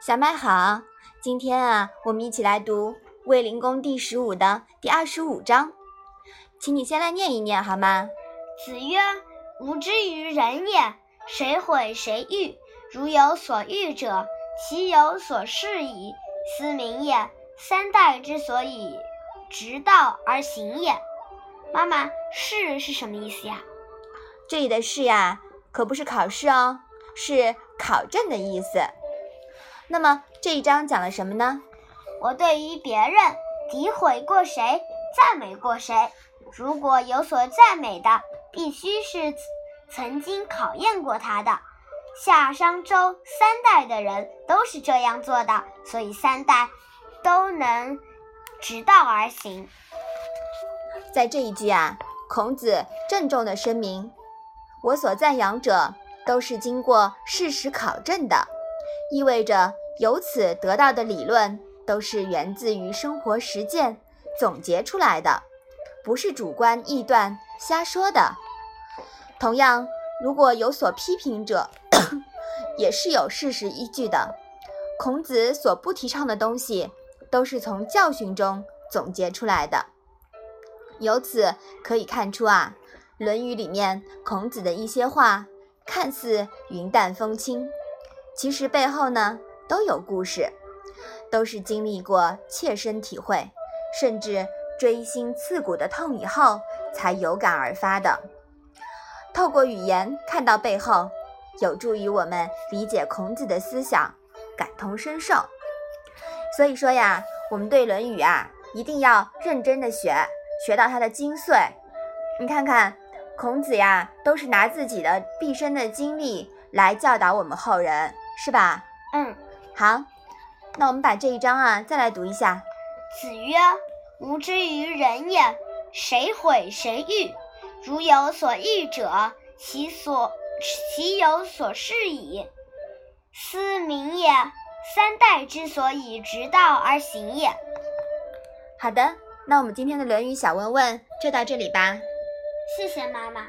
小麦好，今天啊，我们一起来读《卫灵公》第十五的第二十五章，请你先来念一念好吗？子曰：“吾之于人也，谁毁谁欲？如有所欲者，其有所适矣。斯明也。三代之所以直道而行也。”妈妈，“试”是什么意思呀？这里的“试”呀，可不是考试哦，是考证的意思。那么这一章讲了什么呢？我对于别人诋毁过谁，赞美过谁，如果有所赞美的，必须是曾经考验过他的。夏商周三代的人都是这样做的，所以三代都能直道而行。在这一句啊，孔子郑重的声明：我所赞扬者都是经过事实考证的。意味着由此得到的理论都是源自于生活实践总结出来的，不是主观臆断瞎说的。同样，如果有所批评者，也是有事实依据的。孔子所不提倡的东西，都是从教训中总结出来的。由此可以看出啊，《论语》里面孔子的一些话，看似云淡风轻。其实背后呢都有故事，都是经历过切身体会，甚至锥心刺骨的痛以后才有感而发的。透过语言看到背后，有助于我们理解孔子的思想，感同身受。所以说呀，我们对《论语》啊一定要认真的学，学到它的精髓。你看看孔子呀，都是拿自己的毕生的经历来教导我们后人。是吧？嗯，好，那我们把这一章啊再来读一下。子曰：“吾之于人也，谁毁谁欲？如有所欲者，其所其有所适矣。斯民也。三代之所以直道而行也。”好的，那我们今天的《论语》小问问就到这里吧。谢谢妈妈。